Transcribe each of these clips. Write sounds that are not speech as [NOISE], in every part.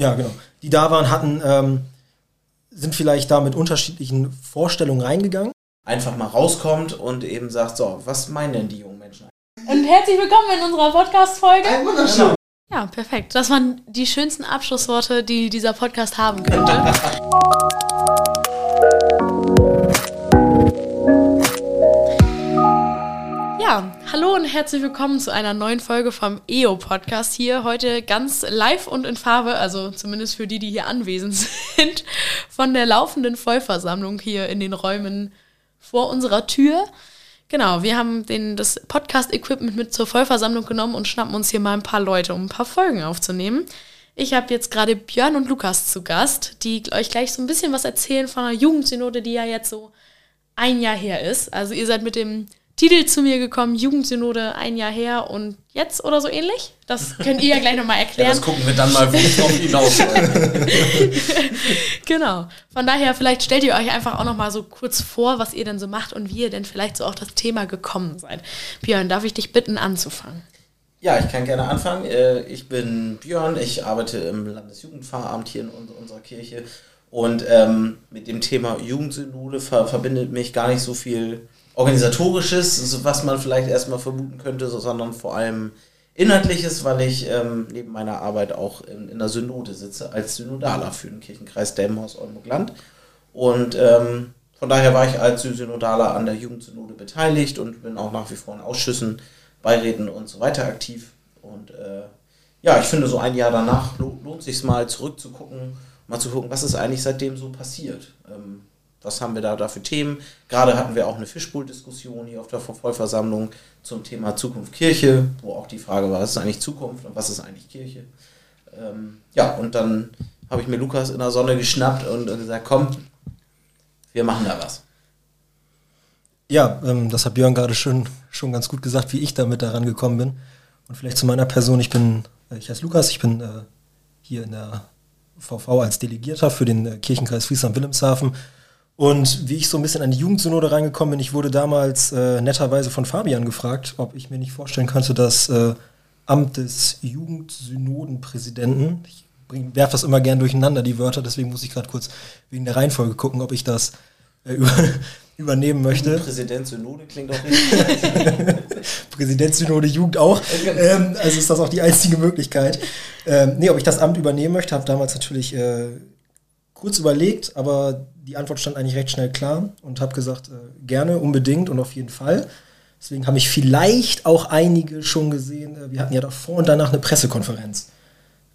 Ja, genau. Die da waren, hatten, ähm, sind vielleicht da mit unterschiedlichen Vorstellungen reingegangen. Einfach mal rauskommt und eben sagt, so, was meinen denn die jungen Menschen? Und herzlich willkommen in unserer Podcast-Folge. Wunderschön. Ja, perfekt. Das waren die schönsten Abschlussworte, die dieser Podcast haben könnte. [LAUGHS] hallo und herzlich willkommen zu einer neuen Folge vom EO-Podcast hier. Heute ganz live und in Farbe, also zumindest für die, die hier anwesend [LAUGHS] sind, von der laufenden Vollversammlung hier in den Räumen vor unserer Tür. Genau, wir haben den, das Podcast-Equipment mit zur Vollversammlung genommen und schnappen uns hier mal ein paar Leute, um ein paar Folgen aufzunehmen. Ich habe jetzt gerade Björn und Lukas zu Gast, die euch gleich so ein bisschen was erzählen von einer Jugendsynode, die ja jetzt so ein Jahr her ist. Also ihr seid mit dem Titel zu mir gekommen, Jugendsynode ein Jahr her und jetzt oder so ähnlich. Das könnt ihr ja gleich nochmal erklären. Ja, das gucken wir dann mal, wo es drauf hinaus [LAUGHS] Genau. Von daher, vielleicht stellt ihr euch einfach auch nochmal so kurz vor, was ihr denn so macht und wie ihr denn vielleicht so auf das Thema gekommen seid. Björn, darf ich dich bitten, anzufangen? Ja, ich kann gerne anfangen. Äh, ich bin Björn, ich arbeite im Landesjugendpfarramt hier in unserer Kirche und ähm, mit dem Thema Jugendsynode ver verbindet mich gar nicht so viel organisatorisches, was man vielleicht erstmal vermuten könnte, sondern vor allem inhaltliches, weil ich ähm, neben meiner Arbeit auch in, in, der Synode sitze als Synodaler für den Kirchenkreis Delmenhorst Oldenburg Land. Und ähm, von daher war ich als Synodaler an der Jugendsynode beteiligt und bin auch nach wie vor in Ausschüssen, Beiräten und so weiter aktiv. Und äh, ja, ich finde, so ein Jahr danach lohnt sich mal zurückzugucken, mal zu gucken, was ist eigentlich seitdem so passiert. Ähm, was haben wir da, da für Themen? Gerade hatten wir auch eine Fischpool-Diskussion hier auf der Vollversammlung zum Thema Zukunft Kirche, wo auch die Frage war, was ist eigentlich Zukunft und was ist eigentlich Kirche? Ähm, ja, und dann habe ich mir Lukas in der Sonne geschnappt und gesagt, komm, wir machen da was. Ja, ähm, das hat Björn gerade schon, schon ganz gut gesagt, wie ich damit daran gekommen bin. Und vielleicht zu meiner Person, ich bin, äh, ich heiße Lukas, ich bin äh, hier in der VV als Delegierter für den äh, Kirchenkreis Friesland-Wilhelmshaven und wie ich so ein bisschen an die Jugendsynode reingekommen bin, ich wurde damals äh, netterweise von Fabian gefragt, ob ich mir nicht vorstellen könnte, das äh, Amt des Jugendsynodenpräsidenten, ich werfe das immer gern durcheinander, die Wörter, deswegen muss ich gerade kurz wegen der Reihenfolge gucken, ob ich das äh, [LAUGHS] über, übernehmen möchte. Präsident Synode klingt auch richtig. [LAUGHS] [LAUGHS] Präsident Synode Jugend auch. Ähm, also ist das auch die einzige Möglichkeit. Ähm, nee, ob ich das Amt übernehmen möchte, habe damals natürlich äh, kurz überlegt, aber die Antwort stand eigentlich recht schnell klar und habe gesagt, äh, gerne, unbedingt und auf jeden Fall. Deswegen habe ich vielleicht auch einige schon gesehen. Äh, wir hatten ja davor und danach eine Pressekonferenz,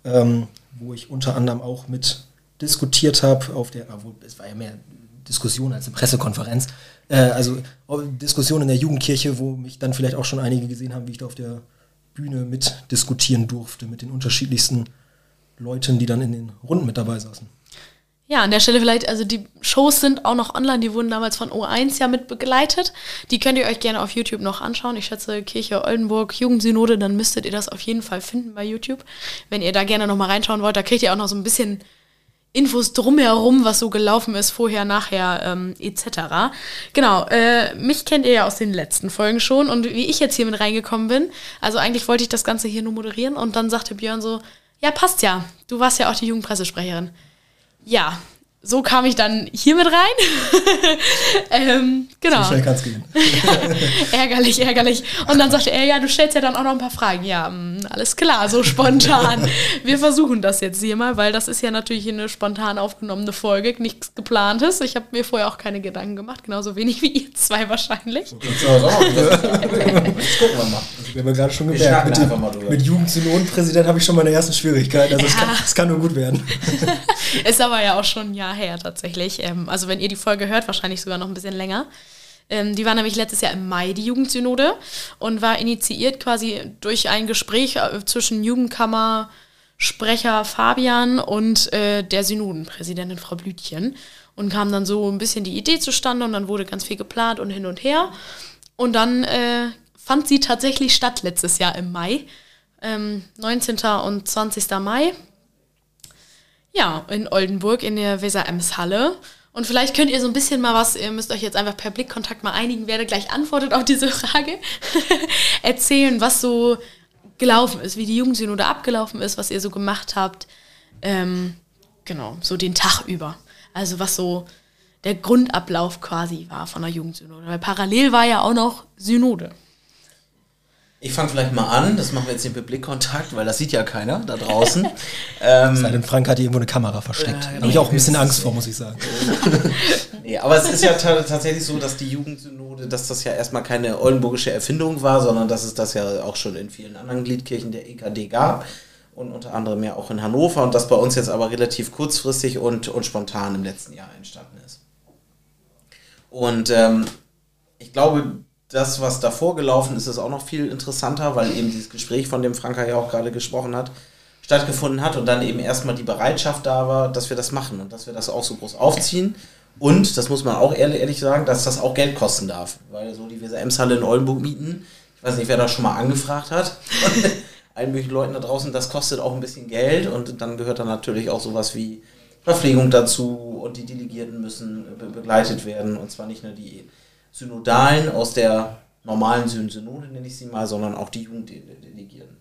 ähm, wo ich unter anderem auch mit diskutiert habe auf der, obwohl es war ja mehr Diskussion als eine Pressekonferenz. Äh, also Diskussion in der Jugendkirche, wo mich dann vielleicht auch schon einige gesehen haben, wie ich da auf der Bühne mit diskutieren durfte mit den unterschiedlichsten Leuten, die dann in den Runden mit dabei saßen. Ja, an der Stelle vielleicht, also die Shows sind auch noch online, die wurden damals von O1 ja mit begleitet. Die könnt ihr euch gerne auf YouTube noch anschauen. Ich schätze Kirche Oldenburg, Jugendsynode, dann müsstet ihr das auf jeden Fall finden bei YouTube. Wenn ihr da gerne nochmal reinschauen wollt, da kriegt ihr auch noch so ein bisschen Infos drumherum, was so gelaufen ist, vorher, nachher, ähm, etc. Genau, äh, mich kennt ihr ja aus den letzten Folgen schon und wie ich jetzt hier mit reingekommen bin, also eigentlich wollte ich das Ganze hier nur moderieren und dann sagte Björn so, ja, passt ja, du warst ja auch die Jugendpressesprecherin ja, so kam ich dann hier mit rein. [LAUGHS] ähm, genau. So schnell kann es gehen. ärgerlich, ärgerlich. Und dann sagte er, ja, du stellst ja dann auch noch ein paar Fragen. Ja, mh, mm, alles klar, so spontan. Wir versuchen das jetzt hier mal, weil das ist ja natürlich eine spontan aufgenommene Folge, nichts geplantes. Ich habe mir vorher auch keine Gedanken gemacht, genauso wenig wie ihr zwei wahrscheinlich. So, [LAUGHS] das gucken wir mal. Wir haben ja gerade schon gemerkt, mit, mit Jugendsynonenpräsident habe ich schon meine ersten Schwierigkeiten. Also es ja. kann, kann, nur gut werden. [LAUGHS] [LAUGHS] ist aber ja auch schon ein Jahr her tatsächlich. Ähm, also wenn ihr die Folge hört, wahrscheinlich sogar noch ein bisschen länger. Ähm, die war nämlich letztes Jahr im Mai, die Jugendsynode, und war initiiert quasi durch ein Gespräch äh, zwischen Jugendkammer, Sprecher Fabian und äh, der Synodenpräsidentin Frau Blütchen. Und kam dann so ein bisschen die Idee zustande und dann wurde ganz viel geplant und hin und her. Und dann äh, fand sie tatsächlich statt letztes Jahr im Mai. Ähm, 19. und 20. Mai ja, in Oldenburg in der Weser-Ems-Halle. Und vielleicht könnt ihr so ein bisschen mal was, ihr müsst euch jetzt einfach per Blickkontakt mal einigen, wer gleich antwortet auf diese [LAUGHS] Frage, [LAUGHS] erzählen, was so gelaufen ist, wie die Jugendsynode abgelaufen ist, was ihr so gemacht habt. Ähm, genau, so den Tag über. Also was so der Grundablauf quasi war von der Jugendsynode. Weil parallel war ja auch noch Synode. Ich fange vielleicht mal an, das machen wir jetzt den Blickkontakt, weil das sieht ja keiner da draußen. [LAUGHS] ähm, Sei denn, Frank hat hier irgendwo eine Kamera versteckt. Äh, da habe ich auch ein bisschen Angst vor, muss ich sagen. [LAUGHS] nee, aber es ist ja tatsächlich so, dass die Jugendsynode, dass das ja erstmal keine oldenburgische Erfindung war, sondern dass es das ja auch schon in vielen anderen Gliedkirchen der EKD gab und unter anderem ja auch in Hannover und das bei uns jetzt aber relativ kurzfristig und, und spontan im letzten Jahr entstanden ist. Und ähm, ich glaube, das, was davor gelaufen ist, ist auch noch viel interessanter, weil eben dieses Gespräch, von dem Franka ja auch gerade gesprochen hat, stattgefunden hat und dann eben erstmal die Bereitschaft da war, dass wir das machen und dass wir das auch so groß aufziehen. Und, das muss man auch ehrlich, ehrlich sagen, dass das auch Geld kosten darf. Weil so die WSM-Halle in Oldenburg mieten, ich weiß nicht, wer da schon mal angefragt hat, und [LAUGHS] allen möglichen Leuten da draußen, das kostet auch ein bisschen Geld und dann gehört dann natürlich auch sowas wie Verpflegung dazu und die Delegierten müssen begleitet werden und zwar nicht nur die Synodalen aus der normalen Synode, nenne ich sie mal, sondern auch die Jugenddelegierten.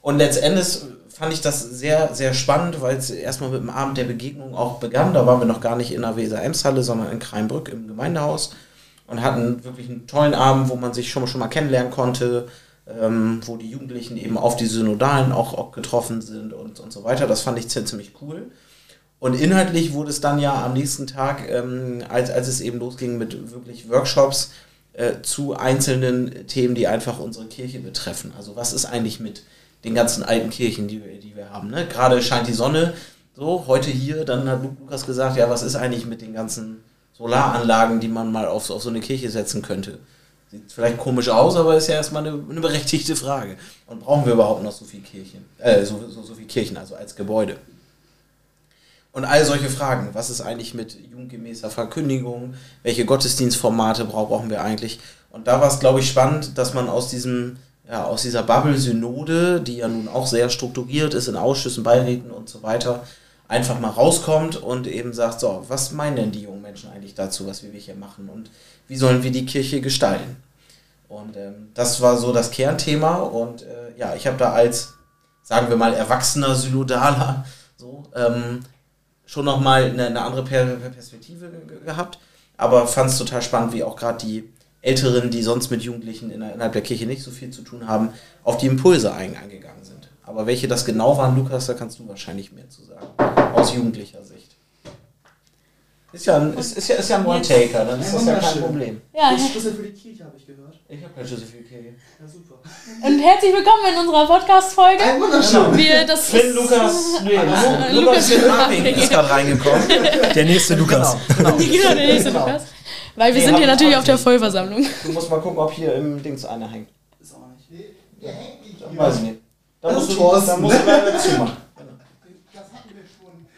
Und letztendlich fand ich das sehr, sehr spannend, weil es erstmal mit dem Abend der Begegnung auch begann. Da waren wir noch gar nicht in der Weser-Ems-Halle, sondern in Kreinbrück im Gemeindehaus und hatten wirklich einen tollen Abend, wo man sich schon, schon mal kennenlernen konnte, ähm, wo die Jugendlichen eben auf die Synodalen auch, auch getroffen sind und, und so weiter. Das fand ich ziemlich cool. Und inhaltlich wurde es dann ja am nächsten Tag, ähm, als, als es eben losging mit wirklich Workshops äh, zu einzelnen Themen, die einfach unsere Kirche betreffen. Also was ist eigentlich mit den ganzen alten Kirchen, die, wir, die wir haben? Ne? Gerade scheint die Sonne so, heute hier, dann hat Lukas gesagt, ja, was ist eigentlich mit den ganzen Solaranlagen, die man mal auf, auf so eine Kirche setzen könnte? Sieht vielleicht komisch aus, aber ist ja erstmal eine, eine berechtigte Frage. Und brauchen wir überhaupt noch so viel Kirchen? Äh, so, so, so viel Kirchen, also als Gebäude? Und all solche Fragen. Was ist eigentlich mit jugendgemäßer Verkündigung? Welche Gottesdienstformate brauchen wir eigentlich? Und da war es, glaube ich, spannend, dass man aus diesem, ja, aus dieser Bubble-Synode, die ja nun auch sehr strukturiert ist in Ausschüssen, Beiräten und so weiter, einfach mal rauskommt und eben sagt, so, was meinen denn die jungen Menschen eigentlich dazu, was wir hier machen und wie sollen wir die Kirche gestalten? Und ähm, das war so das Kernthema und äh, ja, ich habe da als, sagen wir mal, erwachsener Synodaler so, ähm, schon nochmal eine, eine andere Perspektive gehabt, aber fand es total spannend, wie auch gerade die Älteren, die sonst mit Jugendlichen innerhalb der Kirche nicht so viel zu tun haben, auf die Impulse eingegangen sind. Aber welche das genau waren, Lukas, da kannst du wahrscheinlich mehr zu sagen, aus jugendlicher Sicht. Ist ja ein, ist, ist ja, ist ja ein One-Taker, dann ist das ja kein Problem. Ja, Schlüssel für die Kirche habe ich gehört. Ich habe keinen Schlüssel für die Kirche. Ja, super. Und herzlich willkommen in unserer Podcast-Folge. Ein wunderschön. Wir, das Finn, ist- Lukas, nee, Äh, Lukas Lukas Finn ist gerade reingekommen. Der nächste Lukas. Genau, genau. [LAUGHS] Genau, der nächste Genau. Lukas. Weil wir Nee, sind hier ich natürlich auf der nicht. Vollversammlung. Du musst mal gucken, ob hier im Dings einer hängt. Ist auch nicht. Ich weiß ich nicht. Da Das musst ist du, da musst du leider zumachen.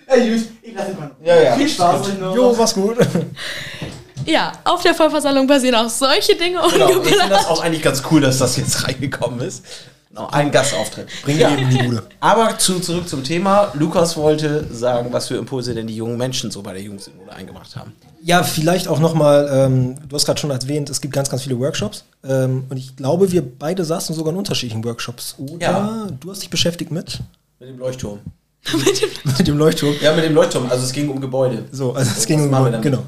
Ey, gut, ich lasse mal. Ja, ja. Viel Spaß euch noch. Jo, was gut. Ja, auf der Vollversammlung passieren auch solche Dinge Genau, ich finde das auch eigentlich ganz cool, dass das jetzt [LAUGHS] reingekommen ist. Genau, ein Gastauftritt. Bring Ja. ja. in die Bude. Aber zu, zurück zum Thema. Lukas wollte sagen, was für Impulse denn die jungen Menschen so bei der Jugendsynode eingebracht haben. Ja, vielleicht auch nochmal, ähm, du hast gerade schon erwähnt, es gibt ganz, ganz viele Workshops. Ähm, und ich glaube, wir beide saßen sogar in unterschiedlichen Workshops. Oder Ja. du hast dich beschäftigt mit, Mit dem Leuchtturm. [LAUGHS] [LAUGHS] mit dem Leuchtturm. Ja, mit dem Leuchtturm. Also es ging um Gebäude. So, also es ging um damit? genau.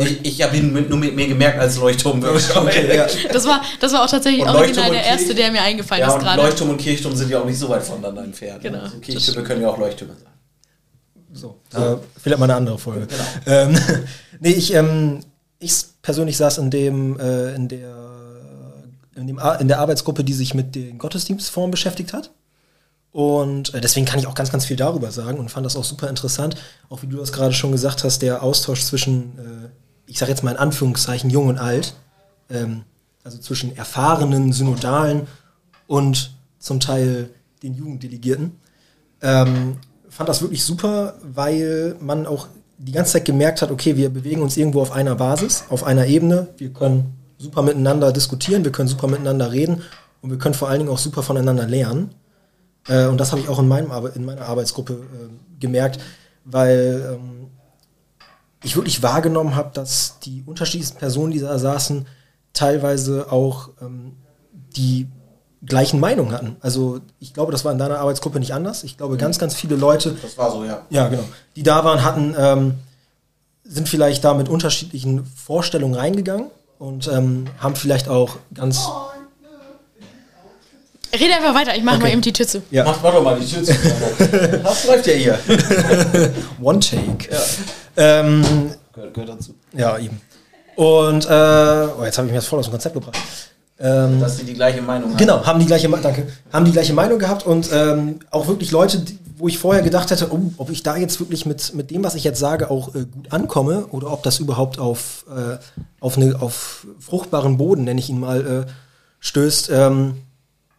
Ich, ich habe ihn mit, nur mit mir gemerkt als Leuchtturm. [LAUGHS] okay, ja. Das war, das war auch tatsächlich Und original der erste, der mir eingefallen Ja, ist gerade. Leuchtturm und Kirchturm sind ja auch nicht so weit voneinander entfernt. Genau. Also Kirchtürme können ja auch Leuchttürme sein. So, äh, vielleicht mal eine andere Folge. Genau. Ähm, nee, ich, ähm, ich persönlich saß in dem, äh, in der, in, dem in der Arbeitsgruppe, die sich mit den Gottesdienstformen beschäftigt hat. Und äh, deswegen kann ich auch ganz, ganz viel darüber sagen und fand das auch super interessant. Auch wie du das gerade schon gesagt hast, der Austausch zwischen, äh, ich sage jetzt mal in Anführungszeichen, jung und alt, ähm, also zwischen erfahrenen Synodalen und zum Teil den Jugenddelegierten. Ähm, fand das wirklich super, weil man auch die ganze Zeit gemerkt hat, okay, wir bewegen uns irgendwo auf einer Basis, auf einer Ebene. Wir können super miteinander diskutieren, wir können super miteinander reden und wir können vor allen Dingen auch super voneinander lernen. Äh, und das habe ich auch in, meinem Arbe in meiner Arbeitsgruppe äh, gemerkt, weil ähm, ich wirklich wahrgenommen habe, dass die unterschiedlichsten Personen, die da saßen, teilweise auch ähm, die gleichen Meinung hatten. Also ich glaube, das war in deiner Arbeitsgruppe nicht anders. Ich glaube, ganz, ganz viele Leute. Das war so, ja. Ja, genau. Die da waren, hatten, ähm, sind vielleicht da mit unterschiedlichen Vorstellungen reingegangen und ähm, haben vielleicht auch ganz. Rede einfach weiter, ich mache Okay. mal eben die Tür zu. Ja. Mach, mach doch mal die Tür zu. [LAUGHS] das läuft ja hier. [LAUGHS] One Take. Ja. Ähm, Gehört, gehört dazu. ja, eben. Und äh, oh, jetzt habe ich mir das voll aus dem Konzept gebracht. Ähm, Dass sie die gleiche Meinung haben. Genau, haben die gleiche, danke, haben die gleiche Meinung gehabt und ähm, auch wirklich Leute, die, wo ich vorher gedacht hätte, oh, ob ich da jetzt wirklich mit, mit dem, was ich jetzt sage, auch äh, gut ankomme oder ob das überhaupt auf, äh, auf, eine, auf fruchtbaren Boden, nenne ich ihn mal, äh, stößt. Ähm,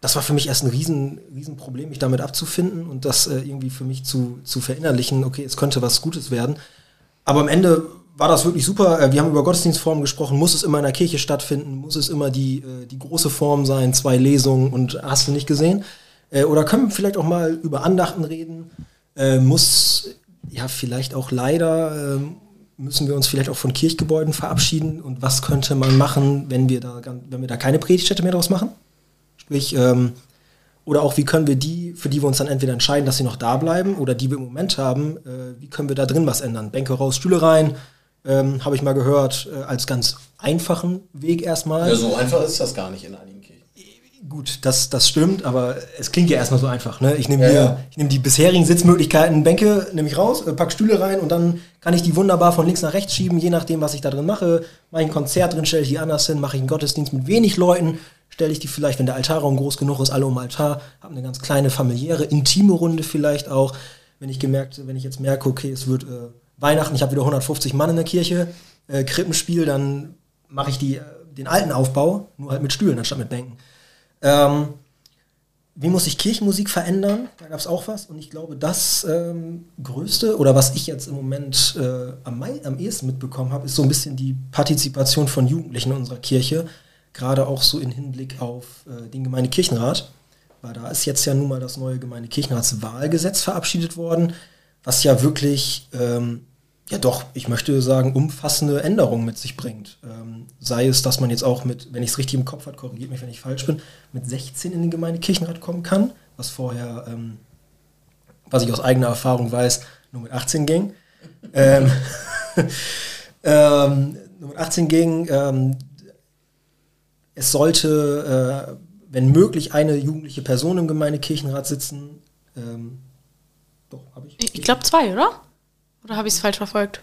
das war für mich erst ein riesen, riesen mich damit abzufinden und das äh, irgendwie für mich zu, zu verinnerlichen, okay, es könnte was Gutes werden. Aber am Ende war das wirklich super. Äh, Wir haben über Gottesdienstformen gesprochen. Muss es immer in der Kirche stattfinden? Muss es immer die, äh, die große Form sein? Zwei Lesungen und hast du nicht gesehen? Äh, Oder können wir vielleicht auch mal über Andachten reden? Muss, ja, vielleicht auch leider, ähm, müssen wir uns vielleicht auch von Kirchgebäuden verabschieden? Und was könnte man machen, wenn wir da, wenn wir da keine Predigtstätte mehr draus machen? Sprich, ähm, oder auch, wie können wir die, für die wir uns dann entweder entscheiden, dass sie noch da bleiben oder die wir im Moment haben, äh, wie können wir da drin was ändern? Bänke raus, Stühle rein, ähm, habe ich mal gehört, äh, als ganz einfachen Weg erstmal. Ja, so einfach ist das gar nicht in einigen Kirchen. Gut, das, das stimmt, aber es klingt ja erstmal so einfach. Ne? Ich nehme Ja, ja. ich nehme die bisherigen Sitzmöglichkeiten, Bänke, nehme ich raus, äh, pack Stühle rein und dann kann ich die wunderbar von links nach rechts schieben, je nachdem, was ich da drin mache. Mache ich ein Konzert drin, stelle ich die anders hin, mache ich einen Gottesdienst mit wenig Leuten, stelle ich die vielleicht, wenn der Altarraum groß genug ist, alle um Altar, habe eine ganz kleine familiäre, intime Runde vielleicht auch. Wenn ich gemerkt, wenn ich jetzt merke, okay, es wird äh, Weihnachten, ich habe wieder 150 Mann in der Kirche, äh, Krippenspiel, dann mache ich die, äh, den alten Aufbau, nur halt mit Stühlen anstatt mit Bänken. Ähm, wie muss sich Kirchenmusik verändern? Da gab es auch was. Und ich glaube, das ähm, Größte oder was ich jetzt im Moment äh, am, am ehesten mitbekommen habe, ist so ein bisschen die Partizipation von Jugendlichen in unserer Kirche. Gerade auch so in Hinblick auf äh, den Gemeindekirchenrat. Weil da ist jetzt ja nun mal das neue Gemeindekirchenratswahlgesetz verabschiedet worden, was ja wirklich, ähm, ja doch, ich möchte sagen, umfassende Änderungen mit sich bringt. Ähm, sei es, dass man jetzt auch mit, wenn ich es richtig im Kopf habe, korrigiert mich, wenn ich falsch bin, mit 16 in den Gemeindekirchenrat kommen kann, was vorher, ähm, was ich aus eigener Erfahrung weiß, nur mit 18 ging. ähm, [LAUGHS] ähm, nur mit 18 ging. Ähm, es sollte, äh, wenn möglich, eine jugendliche Person im Gemeindekirchenrat sitzen. Ähm, doch, habe ich. Ich, glaube zwei, oder? Oder habe ich es falsch verfolgt?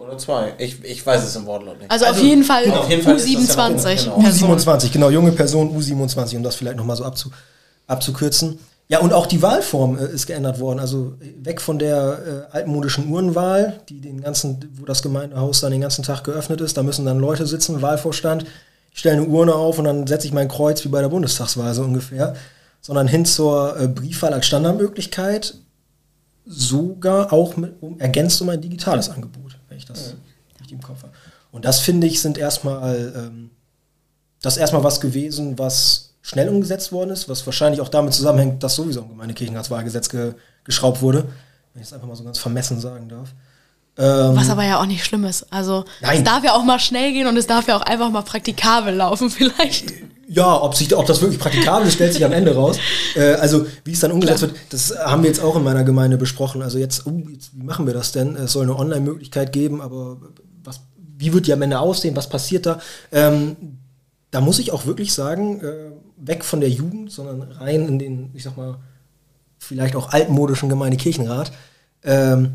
Oder zwei. Ich, ich weiß es im Wortlaut nicht. Also, auf jeden Fall Auf jeden Fall noch- U27. genau. Person. U27, genau, junge Person, U27, um das vielleicht nochmal so abzu, abzukürzen. Ja, und auch die Wahlform äh, ist geändert worden. Also weg von der äh, altmodischen Uhrenwahl, die den ganzen, wo das Gemeindehaus dann den ganzen Tag geöffnet ist. Da müssen dann Leute sitzen, Wahlvorstand. Ich stelle eine Urne auf und dann setze ich mein Kreuz wie bei der Bundestagswahl so ungefähr. Sondern hin zur äh, Briefwahl als Standardmöglichkeit, sogar auch mit, um, ergänzt um ein digitales Angebot, wenn ich das richtig im Kopf habe. Und das finde ich sind erstmal ähm, das erstmal was gewesen, was schnell umgesetzt worden ist, was wahrscheinlich auch damit zusammenhängt, dass sowieso im Gemeindekirchenratswahlgesetz ge geschraubt wurde, wenn ich es einfach mal so ganz vermessen sagen darf. Ähm, Was aber ja auch nicht schlimm ist. Also, Nein. es darf ja auch mal schnell gehen und es darf ja auch einfach mal praktikabel laufen, [LAUGHS] vielleicht. Ja, ob, sich, ob das wirklich praktikabel ist, stellt sich am Ende raus. [LAUGHS] Äh, also, wie es dann umgesetzt wird, das haben wir jetzt auch in meiner Gemeinde besprochen. Also, jetzt, oh, jetzt wie machen wir das denn? Es soll eine Online-Möglichkeit geben, aber was, wie wird die am Ende aussehen? Was passiert da? Ähm, da muss ich auch wirklich sagen, äh, weg von der Jugend, sondern rein in den, ich sag mal, vielleicht auch altmodischen Gemeindekirchenrat. Ähm,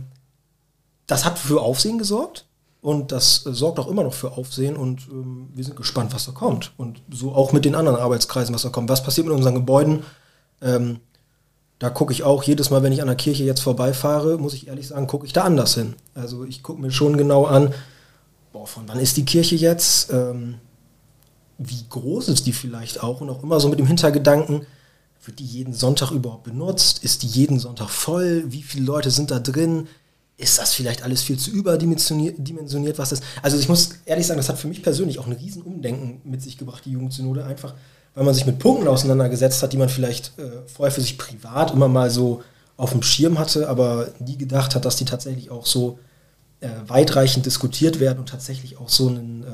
das hat für Aufsehen gesorgt und das äh, sorgt auch immer noch für Aufsehen und ähm, wir sind gespannt, was da kommt. Und so auch mit den anderen Arbeitskreisen, was da kommt. Was passiert mit unseren Gebäuden? Ähm, da gucke ich auch jedes Mal, wenn ich an der Kirche jetzt vorbeifahre, muss ich ehrlich sagen, gucke ich da anders hin. Also ich gucke mir schon genau an, boah, von wann ist die Kirche jetzt? Ähm, wie groß ist die vielleicht auch? Und auch immer so mit dem Hintergedanken, wird die jeden Sonntag überhaupt benutzt? Ist die jeden Sonntag voll? Wie viele Leute sind da drin? Ist das vielleicht alles viel zu überdimensioniert, dimensioniert, was das? Also ich muss ehrlich sagen, das hat für mich persönlich auch ein riesen Umdenken mit sich gebracht, die Jugendsynode, einfach, weil man sich mit Punkten auseinandergesetzt hat, die man vielleicht äh, vorher für sich privat immer mal so auf dem Schirm hatte, aber nie gedacht hat, dass die tatsächlich auch so äh, weitreichend diskutiert werden und tatsächlich auch so, einen, äh,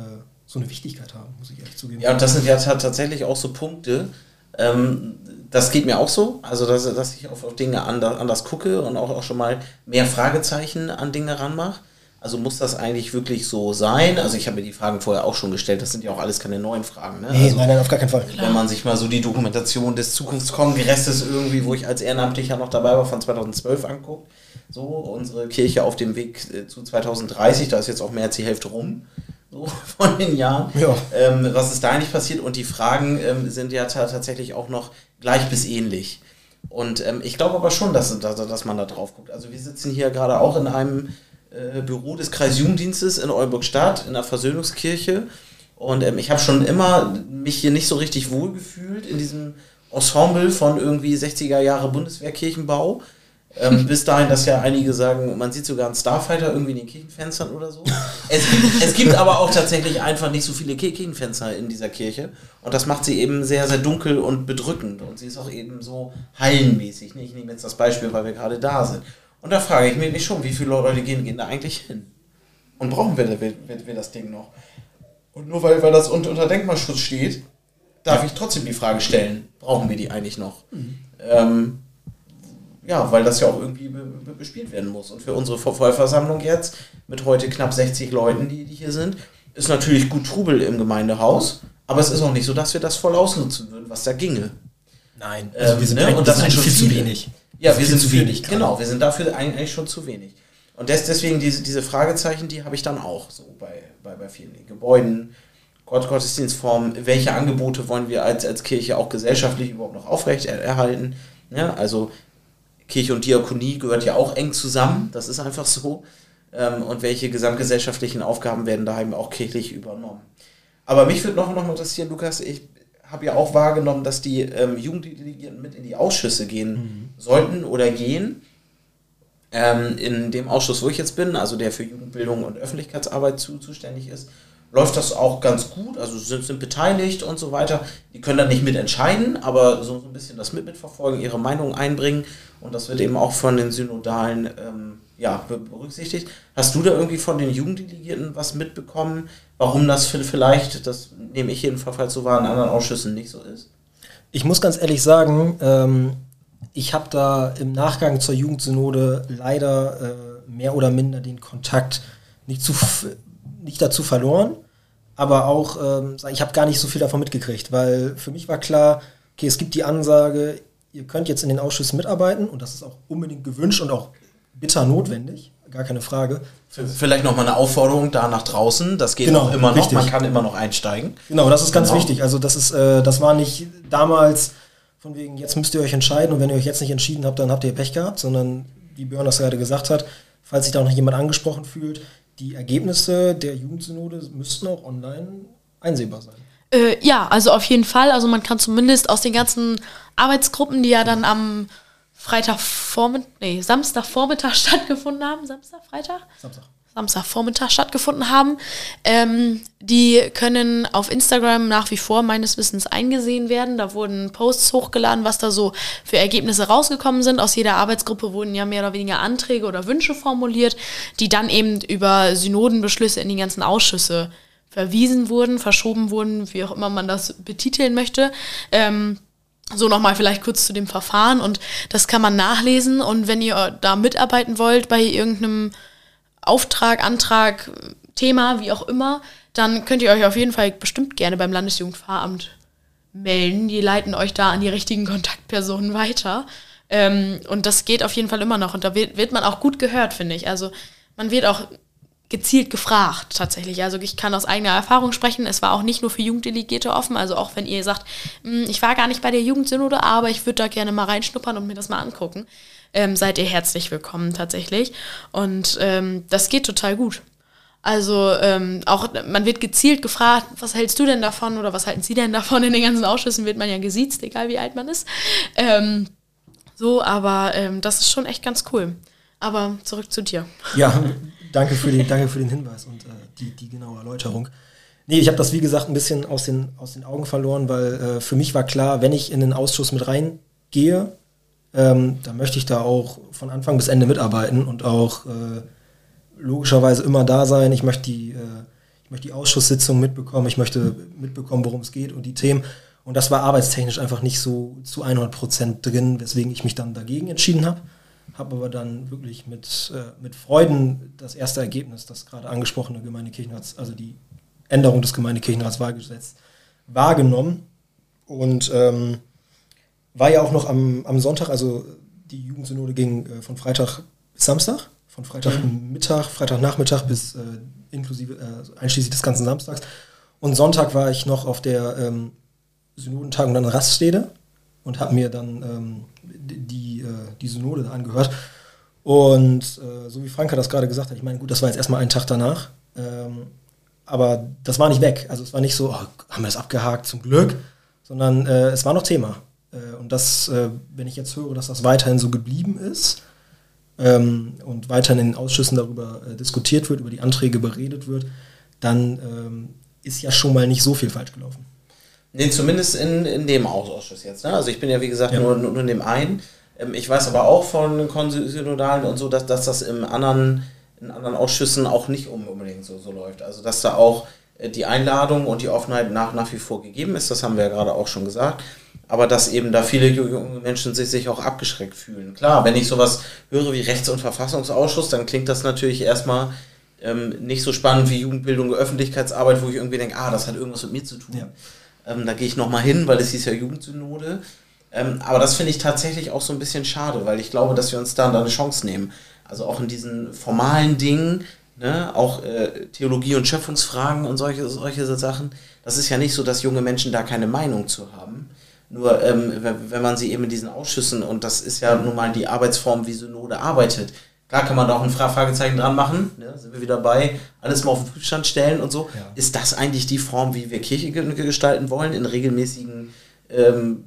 so eine Wichtigkeit haben, muss ich ehrlich zugeben. Ja, und das sind ja ta- tatsächlich auch so Punkte, Ähm, das geht mir auch so, also dass, dass ich auf, auf Dinge anders, anders gucke und auch, auch schon mal mehr Fragezeichen an Dinge ranmache. Also muss das eigentlich wirklich so sein? Also ich habe mir die Fragen vorher auch schon gestellt, das sind ja auch alles keine neuen Fragen. Ne? Nee, also, nein, nein, auf gar keinen Fall. Wenn man sich mal so die Dokumentation des Zukunftskongresses irgendwie, wo ich als Ehrenamtlicher noch dabei war, von 2012 anguckt, so unsere Kirche auf dem Weg äh, zu 2030, da ist jetzt auch mehr als die Hälfte rum, so [LAUGHS] von den Jahren. Ja. Ähm, was ist da eigentlich passiert? Und die Fragen ähm, sind ja tatsächlich auch noch gleich bis ähnlich. Und ähm, ich glaube aber schon, dass, dass, dass man da drauf guckt. Also wir sitzen hier gerade auch in einem äh, Büro des Kreisjugenddienstes in Oldenburg-Stadt, in der Versöhnungskirche. Und ähm, ich habe schon immer mich hier nicht so richtig wohl gefühlt in diesem Ensemble von irgendwie 60er Jahre Bundeswehrkirchenbau. Ähm, bis dahin, dass ja einige sagen, man sieht sogar einen Starfighter irgendwie in den Kirchenfenstern oder so. Es gibt, es gibt aber auch tatsächlich einfach nicht so viele Kirchenfenster in dieser Kirche. Und das macht sie eben sehr, sehr dunkel und bedrückend. Und sie ist auch eben so hallenmäßig. Ich nehme jetzt das Beispiel, weil wir gerade da sind. Und da frage ich mich schon, wie viele Leute gehen, gehen da eigentlich hin? Und brauchen wir, wir, wir das Ding noch? Und nur weil, weil das unter, unter Denkmalschutz steht, darf ich trotzdem die Frage stellen, brauchen wir die eigentlich noch? Mhm. Ähm, ja, weil das ja auch irgendwie be be bespielt werden muss. Und für unsere Vollversammlung jetzt, mit heute knapp 60 Leuten, die, die hier sind, ist natürlich gut Trubel im Gemeindehaus, aber es ist auch nicht so, dass wir das voll ausnutzen würden, was da ginge. Nein, also ähm, wir sind, ne? und das, ist schon viel zu wenig. Ja, wir sind zu wenig. Genau, wir sind dafür eigentlich schon zu wenig. Und des, deswegen diese, diese Fragezeichen, die habe ich dann auch so bei, bei, bei vielen Gebäuden, Gott, Gottesdienstformen, welche Angebote wollen wir als, als Kirche auch gesellschaftlich überhaupt noch aufrecht erhalten. Ja, also Kirche und Diakonie gehört ja auch eng zusammen, das ist einfach so. Ähm, und welche gesamtgesellschaftlichen Aufgaben werden daheim auch kirchlich übernommen. Aber mich würde noch, noch interessieren, Lukas, ich habe ja auch wahrgenommen, dass die ähm, Jugenddelegierten mit in die Ausschüsse gehen mhm. sollten oder gehen. Ähm, in dem Ausschuss, wo ich jetzt bin, also der für Jugendbildung und Öffentlichkeitsarbeit zu, zuständig ist, läuft das auch ganz gut, also sind, sind beteiligt und so weiter. Die können dann nicht mitentscheiden, aber so, so ein bisschen das mit mitverfolgen, ihre Meinung einbringen und das wird eben auch von den Synodalen ähm, ja, berücksichtigt. Hast du da irgendwie von den Jugenddelegierten was mitbekommen, warum das vielleicht, das nehme ich jedenfalls so wahr, in anderen Ausschüssen nicht so ist? Ich muss ganz ehrlich sagen, ähm, ich habe da im Nachgang zur Jugendsynode leider äh, mehr oder minder den Kontakt nicht, zu, nicht dazu verloren, aber auch, ähm, ich habe gar nicht so viel davon mitgekriegt, weil für mich war klar, okay, es gibt die Ansage, ihr könnt jetzt in den Ausschüssen mitarbeiten und das ist auch unbedingt gewünscht und auch bitter notwendig, gar keine Frage. Vielleicht nochmal eine Aufforderung da nach draußen, das geht genau, auch immer noch, richtig. man kann immer noch einsteigen. Genau, das ist ganz genau. wichtig. Also das ist, äh, das war nicht damals von wegen, jetzt müsst ihr euch entscheiden und wenn ihr euch jetzt nicht entschieden habt, dann habt ihr Pech gehabt, sondern wie Björn das gerade gesagt hat, falls sich da noch jemand angesprochen fühlt, die Ergebnisse der Jugendsynode müssten auch online einsehbar sein. Äh, ja, also auf jeden Fall. Also man kann zumindest aus den ganzen Arbeitsgruppen, die ja dann am Freitagvormittag, nee, Samstagvormittag [LAUGHS] stattgefunden haben. Samstag, Freitag? Samstag. Samstagvormittag stattgefunden haben. Ähm, die können auf Instagram nach wie vor meines Wissens eingesehen werden. Da wurden Posts hochgeladen, was da so für Ergebnisse rausgekommen sind. Aus jeder Arbeitsgruppe wurden ja mehr oder weniger Anträge oder Wünsche formuliert, die dann eben über Synodenbeschlüsse in die ganzen Ausschüsse verwiesen wurden, verschoben wurden, wie auch immer man das betiteln möchte. Ähm, so nochmal vielleicht kurz zu dem Verfahren und das kann man nachlesen und wenn ihr da mitarbeiten wollt bei irgendeinem Auftrag, Antrag, Thema, wie auch immer, dann könnt ihr euch auf jeden Fall bestimmt gerne beim Landesjugendfahramt melden. Die leiten euch da an die richtigen Kontaktpersonen weiter. Ähm, und das geht auf jeden Fall immer noch. Und da wird, wird man auch gut gehört, finde ich. Also man wird auch gezielt gefragt tatsächlich. Also ich kann aus eigener Erfahrung sprechen. Es war auch nicht nur für Jugenddelegierte offen. Also auch wenn ihr sagt, hm, ich war gar nicht bei der Jugendsynode, aber ich würde da gerne mal reinschnuppern und mir das mal angucken, ähm, seid ihr herzlich willkommen tatsächlich. Und ähm, das geht total gut. Also ähm, auch man wird gezielt gefragt, was hältst du denn davon oder was halten Sie denn davon? In den ganzen Ausschüssen wird man ja gesiezt, egal wie alt man ist. Ähm, so, aber ähm, das ist schon echt ganz cool. Aber zurück zu dir. [LAUGHS] Ja, danke für den, danke für den Hinweis und äh, die, die genaue Erläuterung. Nee, ich habe das wie gesagt ein bisschen aus den, aus den Augen verloren, weil äh, für mich war klar, wenn ich in den Ausschuss mit reingehe, ähm, da möchte ich da auch von Anfang bis Ende mitarbeiten und auch äh, logischerweise immer da sein. Ich möchte die, äh, ich möchte die Ausschusssitzung mitbekommen, ich möchte mitbekommen, worum es geht und die Themen. Und das war arbeitstechnisch einfach nicht so zu 100 Prozent drin, weswegen ich mich dann dagegen entschieden habe. Habe aber dann wirklich mit, äh, mit Freuden das erste Ergebnis, das gerade angesprochene Gemeindekirchenrats, also die Änderung des Gemeindekirchenratswahlgesetzes, wahrgenommen. Und ähm, war ja auch noch am, am Sonntag, also die Jugendsynode ging äh, von Freitag bis Samstag, von Freitagmittag, Freitagnachmittag bis äh, inklusive, äh, einschließlich des ganzen Samstags. Und Sonntag war ich noch auf der ähm, Synodentagung dann in Raststede und habe mir dann ähm, die, äh, die Synode angehört. Und äh, so wie Franka das gerade gesagt hat, ich meine, gut, das war jetzt erstmal ein Tag danach. Ähm, aber das war nicht weg. Also es war nicht so, oh, haben wir das abgehakt, zum Glück, sondern äh, es war noch Thema. Äh, und das, äh, wenn ich jetzt höre, dass das weiterhin so geblieben ist ähm, und weiterhin in den Ausschüssen darüber äh, diskutiert wird, über die Anträge beredet wird, dann ähm, ist ja schon mal nicht so viel falsch gelaufen. Nee, zumindest in, in dem Ausschuss jetzt. Ne? Also ich bin ja wie gesagt ja. nur, nur in dem einen. Ähm, ich weiß aber auch von Konsynodalen und so, dass, dass das im anderen, in anderen Ausschüssen auch nicht unbedingt so, so läuft. Also dass da auch die Einladung und die Offenheit nach, nach wie vor gegeben ist, das haben wir ja gerade auch schon gesagt aber dass eben da viele junge Menschen sich, sich auch abgeschreckt fühlen. Klar, wenn ich sowas höre wie Rechts- und Verfassungsausschuss, dann klingt das natürlich erstmal ähm, nicht so spannend wie Jugendbildung, Öffentlichkeitsarbeit, wo ich irgendwie denke, ah, das hat irgendwas mit mir zu tun. Ja. Ähm, da gehe ich nochmal hin, weil es hieß ja Jugendsynode. Ähm, aber das finde ich tatsächlich auch so ein bisschen schade, weil ich glaube, dass wir uns da, eine Chance nehmen. Also auch in diesen formalen Dingen, ne, auch äh, Theologie und Schöpfungsfragen und solche, solche Sachen. Das ist ja nicht so, dass junge Menschen da keine Meinung zu haben. Nur ähm, wenn man sie eben in diesen Ausschüssen, und das ist ja nun mal die Arbeitsform, wie Synode arbeitet, klar kann man da auch ein Fragezeichen dran machen, ne? sind wir wieder bei, alles mal auf den Prüfstand stellen und so. Ja. Ist das eigentlich die Form, wie wir Kirche gestalten wollen, in regelmäßigen, ähm,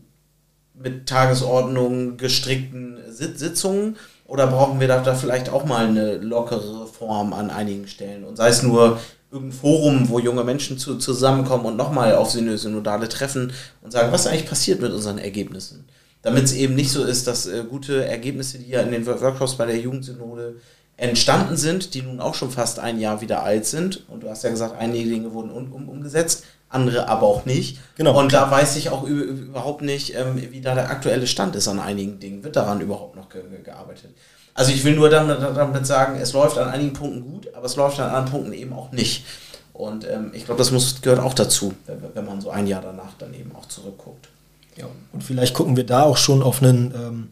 mit Tagesordnung gestrickten Sitzungen? Oder brauchen wir da, da vielleicht auch mal eine lockere Form an einigen Stellen? Und sei es nur irgendein Forum, wo junge Menschen zu, zusammenkommen und nochmal auf synodale treffen und sagen, was eigentlich passiert mit unseren Ergebnissen. Damit es eben nicht so ist, dass äh, gute Ergebnisse, die ja in den Workshops bei der Jugendsynode entstanden sind, die nun auch schon fast ein Jahr wieder alt sind, und du hast ja gesagt, einige Dinge wurden um, um, umgesetzt, andere aber auch nicht. Genau. Und da weiß ich auch überhaupt nicht, ähm, wie da der aktuelle Stand ist an einigen Dingen. Wird daran überhaupt noch ge gearbeitet? Also ich will nur damit, damit, sagen, es läuft an einigen Punkten gut, aber es läuft an anderen Punkten eben auch nicht. Und ähm, ich glaube, das muss, gehört auch dazu, wenn man so ein Jahr danach dann eben auch zurückguckt. Ja, und vielleicht gucken wir da auch schon auf ein ähm,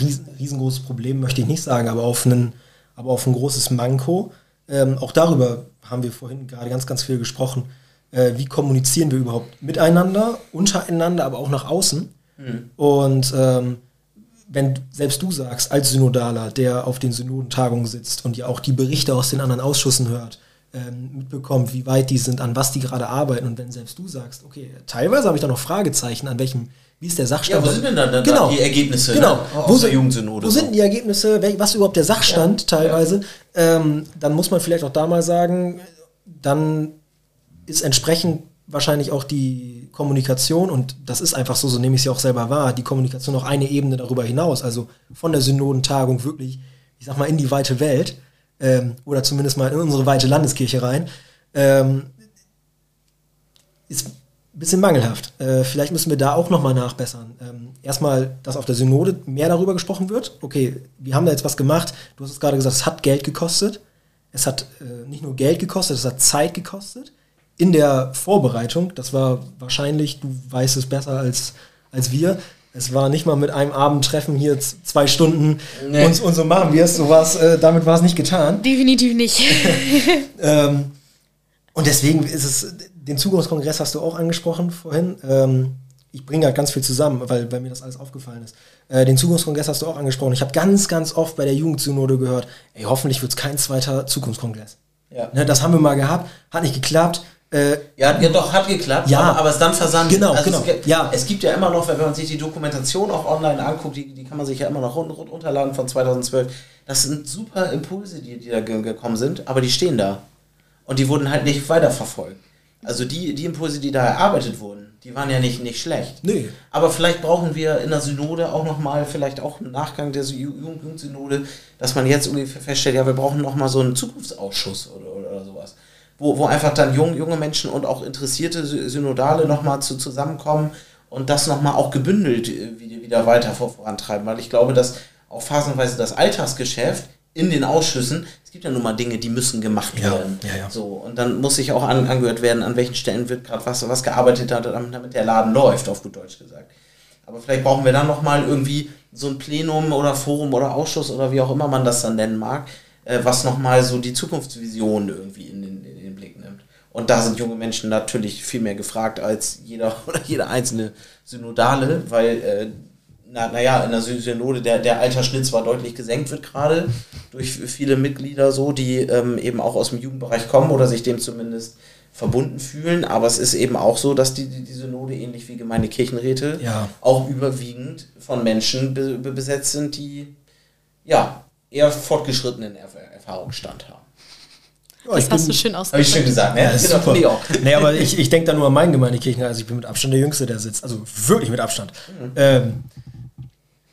riesen, riesengroßes Problem, möchte ich nicht sagen, aber auf, einen, aber auf ein großes Manko. Ähm, auch darüber haben wir vorhin gerade ganz, ganz viel gesprochen. Äh, wie kommunizieren wir überhaupt miteinander, untereinander, aber auch nach außen? Mhm. Und ähm, wenn selbst du sagst, als Synodaler, der auf den Synodentagungen sitzt und ja auch die Berichte aus den anderen Ausschüssen hört, ähm, mitbekommt, wie weit die sind, an was die gerade arbeiten und wenn selbst du sagst, okay, teilweise habe ich da noch Fragezeichen, an welchem, wie ist der Sachstand? Ja, wo sind denn dann, dann genau. die Ergebnisse genau. Ne? wo der Jugendsynode? Wo so. sind die Ergebnisse, was überhaupt der Sachstand ja. teilweise? Ja. Ähm, dann muss man vielleicht auch da mal sagen, dann ist entsprechend wahrscheinlich auch die Kommunikation, und das ist einfach so, so nehme ich es ja auch selber wahr, die Kommunikation noch eine Ebene darüber hinaus, also von der Synodentagung wirklich, ich sag mal, in die weite Welt ähm, oder zumindest mal in unsere weite Landeskirche rein, ähm, ist ein bisschen mangelhaft. Äh, vielleicht müssen wir da auch nochmal nachbessern. Ähm, erstmal, dass auf der Synode mehr darüber gesprochen wird. Okay, wir haben da jetzt was gemacht. Du hast es gerade gesagt, es hat Geld gekostet. Es hat äh, nicht nur Geld gekostet, es hat Zeit gekostet in der Vorbereitung, das war wahrscheinlich, du weißt es besser als, als wir, es war nicht mal mit einem Abendtreffen hier zwei Stunden nee. und, und so machen wir es. So äh, damit war es nicht getan. Definitiv nicht. [LAUGHS] [LAUGHS] ähm, und deswegen ist es, den Zukunftskongress hast du auch angesprochen vorhin. Ähm, ich bringe da ganz viel zusammen, weil, weil mir das alles aufgefallen ist. Äh, den Zukunftskongress hast du auch angesprochen. Ich habe ganz, ganz oft bei der Jugendsynode gehört, ey, hoffentlich wird es kein zweiter Zukunftskongress. Ja. Ne, das haben wir mal gehabt, hat nicht geklappt. Äh, ja, ja, doch, hat geklappt, ja, aber, aber es dann versandt. Genau, also genau. Es gibt, ja. es gibt ja immer noch, wenn man sich die Dokumentation auch online anguckt, die, die kann man sich ja immer noch runterladen von 2012. Das sind super Impulse, die, die da gekommen sind, aber die stehen da. Und die wurden halt nicht weiterverfolgt. Also die, die Impulse, die da erarbeitet wurden, die waren ja nicht, nicht schlecht. Nee. Aber vielleicht brauchen wir in der Synode auch nochmal, vielleicht auch im Nachgang der Jugendsynode, dass man jetzt irgendwie feststellt, ja, wir brauchen nochmal so einen Zukunftsausschuss oder, oder, oder sowas wo, wo einfach dann jung, junge Menschen und auch interessierte Synodale nochmal zu, zusammenkommen und das nochmal auch gebündelt äh, wieder weiter vorantreiben, weil ich glaube, dass auch phasenweise das Alltagsgeschäft in den Ausschüssen, es gibt ja nun mal Dinge, die müssen gemacht Ja, werden. ja, ja. So, und dann muss sich auch an, angehört werden, an welchen Stellen wird gerade was, was gearbeitet hat, damit damit der Laden läuft, auf gut Deutsch gesagt. Aber vielleicht brauchen wir dann nochmal irgendwie so ein Plenum oder Forum oder Ausschuss oder wie auch immer man das dann nennen mag, äh, was nochmal so die Zukunftsvision irgendwie in den, in den Blick nimmt. Und da sind junge Menschen natürlich viel mehr gefragt als jeder [LAUGHS] oder jeder einzelne Synodale, weil, äh, na, naja, in der Sy- Synode der, der Altersschnitt zwar deutlich gesenkt wird gerade durch viele Mitglieder so, die ähm, eben auch aus dem Jugendbereich kommen oder sich dem zumindest verbunden fühlen, aber es ist eben auch so, dass die, die, Synode ähnlich wie Gemeindekirchenräte Ja. auch überwiegend von Menschen be be besetzt sind, die ja eher fortgeschrittenen Erf Erfahrungsstand haben. Ja, Das hast du schön Habe ich schön ausgedrückt. gesagt, ne? Ja, ist Genau, super. auch. Nee, aber ich, ich denke da nur an meinen Gemeindekirchen, also ich bin mit Abstand der Jüngste, der sitzt. Also wirklich mit Abstand. Ähm,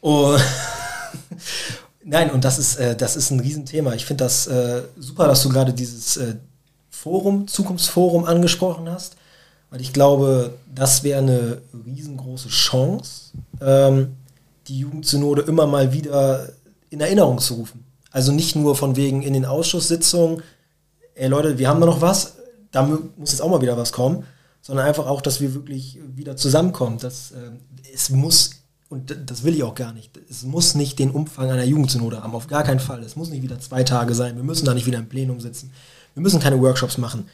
und [LAUGHS] Nein, und das ist, äh, das ist ein Riesenthema. Ich finde das äh, super, dass du gerade dieses äh, Forum, Zukunftsforum angesprochen hast, weil ich glaube, das wäre eine riesengroße Chance, ähm, die Jugendsynode immer mal wieder in Erinnerung zu rufen. Also nicht nur von wegen in den Ausschusssitzungen, ey Leute, wir haben da noch was, da mu- muss jetzt auch mal wieder was kommen, sondern einfach auch, dass wir wirklich wieder zusammenkommen. Das, ähm, es muss, und das will ich auch gar nicht, es muss nicht den Umfang einer Jugendsynode haben, auf gar keinen Fall. Es muss nicht wieder zwei Tage sein, wir müssen da nicht wieder im Plenum sitzen, wir müssen keine Workshops machen.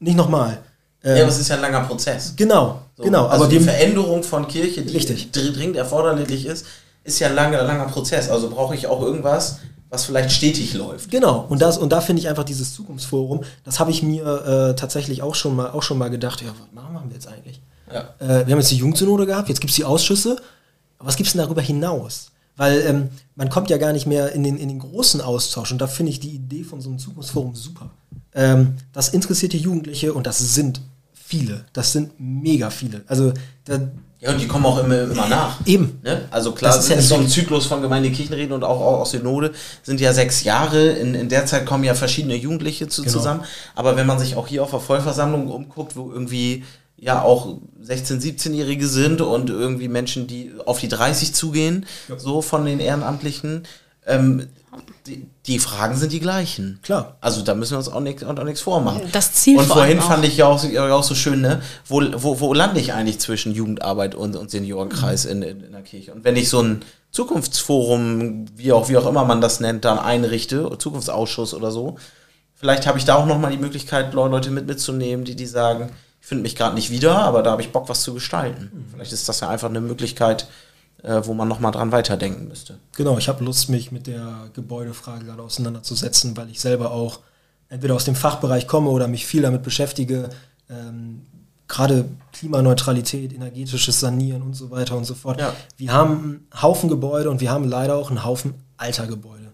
Nicht nochmal. Ähm, Ja, aber es ist ja ein langer Prozess. genau, So, genau. Also aber die Veränderung von Kirche, die Richtig. dr- dringend erforderlich ist, ist ja ein langer, langer Prozess. Also brauche ich auch irgendwas, was vielleicht stetig läuft. Genau, und, das, und da finde ich einfach dieses Zukunftsforum, das habe ich mir äh, tatsächlich auch schon, mal, auch schon mal gedacht, ja, was machen wir jetzt eigentlich? Ja. Äh, wir haben jetzt die Jugendsynode gehabt, jetzt gibt es die Ausschüsse, aber was gibt es denn darüber hinaus? Weil ähm, man kommt ja gar nicht mehr in den, in den großen Austausch und da finde ich die Idee von so einem Zukunftsforum super. Ähm, das interessiert die Jugendliche und das sind viele, das sind mega viele. Also da, Ja, und die kommen auch immer, immer nach. Eben. Ne? Also klar, Das ist ja nicht so ein. Zyklus von Gemeindekirchenreden und auch, auch aus Synode sind ja sechs Jahre. In, in der Zeit kommen ja verschiedene Jugendliche zu, Genau. zusammen. Aber wenn man sich auch hier auf der Vollversammlung umguckt, wo irgendwie ja auch 16-, 17-Jährige sind und irgendwie Menschen, die auf die 30 zugehen, so von den Ehrenamtlichen, ähm, die, die Fragen sind die gleichen. Klar. Also da müssen wir uns auch nichts auch vormachen. Das Ziel Und vor vorhin allem auch. fand ich ja auch, ja auch so schön, ne? Wo, wo, wo lande ich eigentlich zwischen Jugendarbeit und, und Seniorenkreis in, in, in der Kirche? Und wenn ich so ein Zukunftsforum, wie auch, wie auch immer man das nennt, dann einrichte, Zukunftsausschuss oder so, vielleicht habe ich da auch nochmal die Möglichkeit, Le- Leute mit mitzunehmen, die, die sagen, ich finde mich gerade nicht wieder, aber da habe ich Bock, was zu gestalten. Vielleicht ist das ja einfach eine Möglichkeit, äh, wo man nochmal dran weiterdenken müsste. Genau, ich habe Lust, mich mit der Gebäudefrage gerade auseinanderzusetzen, weil ich selber auch entweder aus dem Fachbereich komme oder mich viel damit beschäftige. Ähm, gerade Klimaneutralität, energetisches Sanieren und so weiter und so fort. Ja. Wir haben einen Haufen Gebäude und wir haben leider auch einen Haufen alter Gebäude.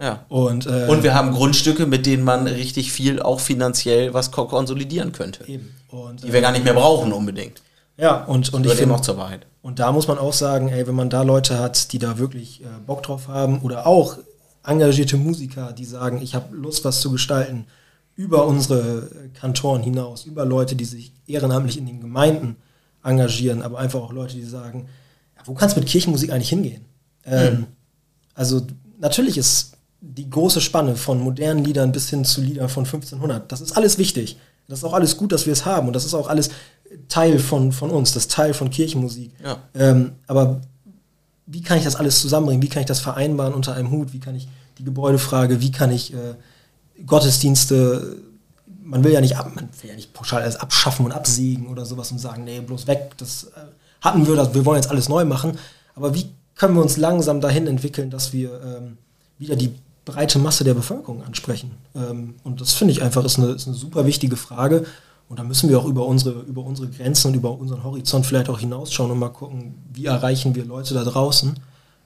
Ja. Und, äh, Und wir haben Grundstücke, mit denen man richtig viel auch finanziell was ko- konsolidieren könnte. eben. Und, Die wir gar nicht mehr brauchen unbedingt. ja, und, und ich finde auch zur Wahrheit. Und da muss man auch sagen, ey, wenn man da Leute hat, die da wirklich äh, Bock drauf haben oder auch engagierte Musiker, die sagen, ich habe Lust, was zu gestalten, über unsere äh, Kantoren hinaus, über Leute, die sich ehrenamtlich in den Gemeinden engagieren, aber einfach auch Leute, die sagen, ja, wo kannst du mit Kirchenmusik eigentlich hingehen? Ähm, Also natürlich ist die große Spanne von modernen Liedern bis hin zu Liedern von 1500, das ist alles wichtig. Das ist auch alles gut, dass wir es haben und das ist auch alles Teil von, von uns, das Teil von Kirchenmusik. Ja. Ähm, aber wie kann ich das alles zusammenbringen? Wie kann ich das vereinbaren unter einem Hut? Wie kann ich die Gebäudefrage, wie kann ich äh, Gottesdienste, man will ja nicht ab, man will ja nicht pauschal alles abschaffen und absägen oder sowas und sagen, nee, bloß weg, das äh, hatten wir, das, wir wollen jetzt alles neu machen. Aber wie können wir uns langsam dahin entwickeln, dass wir ähm, wieder die breite Masse der Bevölkerung ansprechen? Ähm, und das finde ich einfach ist eine, ist eine super wichtige Frage. Und da müssen wir auch über unsere, über unsere Grenzen und über unseren Horizont vielleicht auch hinausschauen und mal gucken, wie erreichen wir Leute da draußen,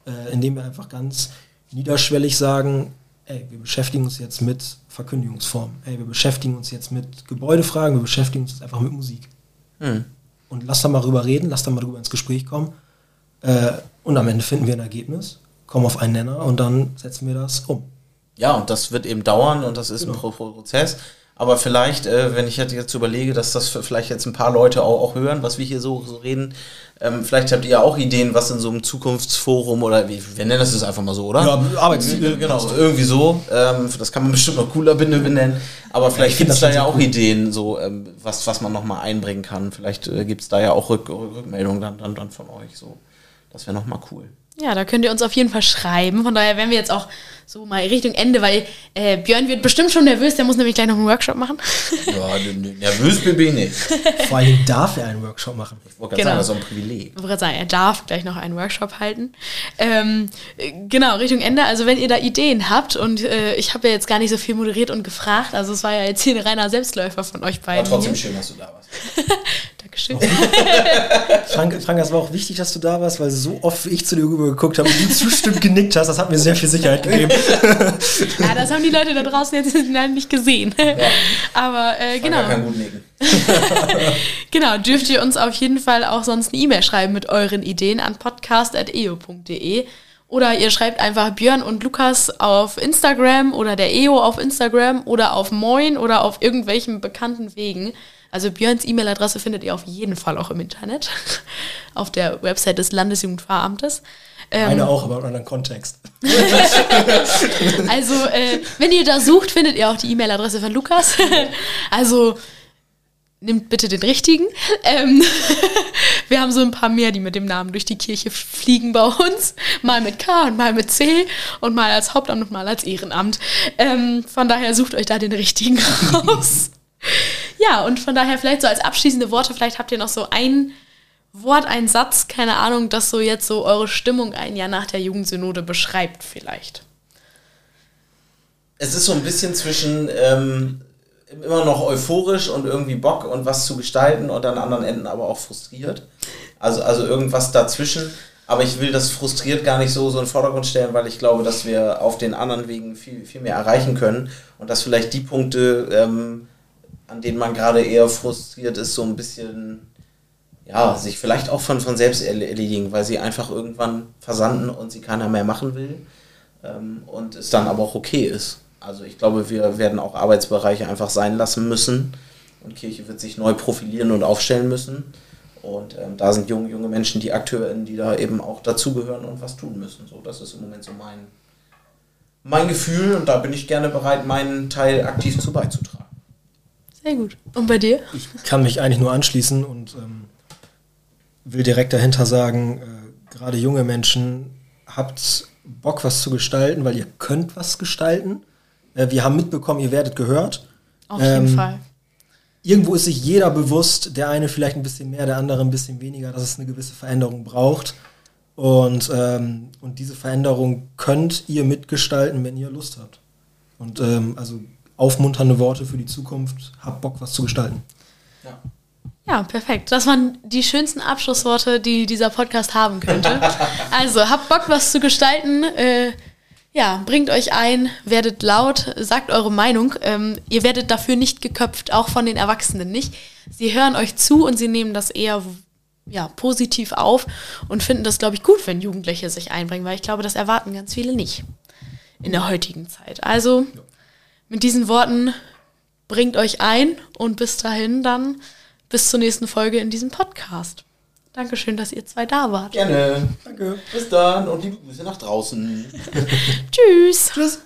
äh, indem wir einfach ganz niederschwellig sagen, ey, wir beschäftigen uns jetzt mit Verkündigungsformen, ey, wir beschäftigen uns jetzt mit Gebäudefragen, wir beschäftigen uns jetzt einfach mit Musik. Hm. Und lass da mal drüber reden, lass da mal drüber ins Gespräch kommen. Äh, und am Ende finden wir ein Ergebnis, kommen auf einen Nenner und dann setzen wir das um. Ja, und das wird eben dauern und das ist Genau. ein Pro Pro- Prozess. Aber vielleicht, äh, wenn ich jetzt überlege, dass das vielleicht jetzt ein paar Leute auch, auch hören, was wir hier so, so reden, ähm, vielleicht habt ihr ja auch Ideen, was in so einem Zukunftsforum oder wie, wir nennen das jetzt einfach mal so, oder? Ja, Arbeitsziele. Genau, irgendwie so. Ähm, das kann man bestimmt noch cooler benennen. Aber vielleicht ich gibt es da ja auch cool. Ideen, so ähm, was, was man nochmal einbringen kann. Vielleicht äh, gibt es da ja auch Rück, Rückmeldungen dann, dann, dann von euch. So. Das wäre nochmal cool. Ja, da könnt ihr uns auf jeden Fall schreiben. Von daher wären wir jetzt auch so mal Richtung Ende, weil äh, Björn wird bestimmt schon nervös, der muss nämlich gleich noch einen Workshop machen. Ja, nervös bin ich nicht. Vor allem darf er einen Workshop machen. Ich wollte gerade Genau. sagen, das ist so ein Privileg. Ich wollte gerade sagen, er darf gleich noch einen Workshop halten. Ähm, äh, genau, Richtung Ende. Also wenn ihr da Ideen habt und äh, ich habe ja jetzt gar nicht so viel moderiert und gefragt, also es war ja jetzt hier ein reiner Selbstläufer von euch Aber beiden. trotzdem hier. schön, dass du da warst. [LAUGHS] Dankeschön. [LAUGHS] Frank, Frank, das war auch wichtig, dass du da warst, weil so oft wie ich zu dir rüber geguckt habe und du zustimmt genickt hast, das hat mir sehr viel Sicherheit gegeben. [LAUGHS] ja, das haben die Leute da draußen jetzt leider nicht gesehen. Aber äh, Genau. genau. kann gut nicken. [LAUGHS] Genau, dürft ihr uns auf jeden Fall auch sonst eine E-Mail schreiben mit euren Ideen an podcast.eo.de oder ihr schreibt einfach Björn und Lukas auf Instagram oder der EO auf Instagram oder auf Moin oder auf irgendwelchen bekannten Wegen. Also Björns E-Mail-Adresse findet ihr auf jeden Fall auch im Internet, [LAUGHS] auf der Website des Landesjugendfahramtes. Ähm, Eine auch, aber in einem anderen Kontext. [LAUGHS] also, äh, wenn ihr da sucht, findet ihr auch die E-Mail-Adresse von Lukas. [LAUGHS] also, nimmt bitte den richtigen. Ähm, wir haben so ein paar mehr, die mit dem Namen durch die Kirche fliegen bei uns. Mal mit K und mal mit C und mal als Hauptamt und mal als Ehrenamt. Ähm, von daher sucht euch da den richtigen raus. Ja, und von daher vielleicht so als abschließende Worte, vielleicht habt ihr noch so ein Wort, ein Satz, keine Ahnung, das so jetzt so eure Stimmung ein Jahr nach der Jugendsynode beschreibt vielleicht. Es ist so ein bisschen zwischen ähm, immer noch euphorisch und irgendwie Bock und was zu gestalten und an anderen Enden aber auch frustriert. Also, also irgendwas dazwischen. Aber ich will das frustriert gar nicht so, so in den Vordergrund stellen, weil ich glaube, dass wir auf den anderen Wegen viel, viel mehr erreichen können und dass vielleicht die Punkte, ähm, an denen man gerade eher frustriert ist, so ein bisschen, ja, sich vielleicht auch von, von selbst erle- erledigen, weil sie einfach irgendwann versanden und sie keiner mehr machen will ähm, und es dann aber auch okay ist. Also ich glaube, wir werden auch Arbeitsbereiche einfach sein lassen müssen und Kirche wird sich neu profilieren und aufstellen müssen. Und ähm, da sind junge, junge Menschen die AkteurInnen, die da eben auch dazugehören und was tun müssen. So, das ist im Moment so mein, mein Gefühl und da bin ich gerne bereit, meinen Teil aktiv zu beizutragen. Sehr gut. Und bei dir? Ich kann mich eigentlich nur anschließen und ähm, will direkt dahinter sagen, äh, gerade junge Menschen, habt Bock, was zu gestalten, weil ihr könnt was gestalten. Äh, wir haben mitbekommen, ihr werdet gehört. Auf jeden Ähm, Fall. Irgendwo ist sich jeder bewusst, der eine vielleicht ein bisschen mehr, der andere ein bisschen weniger, dass es eine gewisse Veränderung braucht. Und, ähm, und diese Veränderung könnt ihr mitgestalten, wenn ihr Lust habt. Und ähm, also aufmunternde Worte für die Zukunft. Habt Bock, was zu gestalten. Ja. Ja, perfekt. Das waren die schönsten Abschlussworte, die dieser Podcast haben könnte. [LAUGHS] also, habt Bock, was zu gestalten. Äh, ja, bringt euch ein, werdet laut, sagt eure Meinung. Ähm, ihr werdet dafür nicht geköpft, auch von den Erwachsenen nicht. Sie hören euch zu und sie nehmen das eher ja, positiv auf und finden das, glaube ich, gut, wenn Jugendliche sich einbringen, weil ich glaube, das erwarten ganz viele nicht in der heutigen Zeit. Also, mit diesen Worten bringt euch ein und bis dahin dann bis zur nächsten Folge in diesem Podcast. Dankeschön, dass ihr zwei da wart. Gerne. Danke. Bis dann und liebe Grüße nach draußen. [LAUGHS] Tschüss. Tschüss.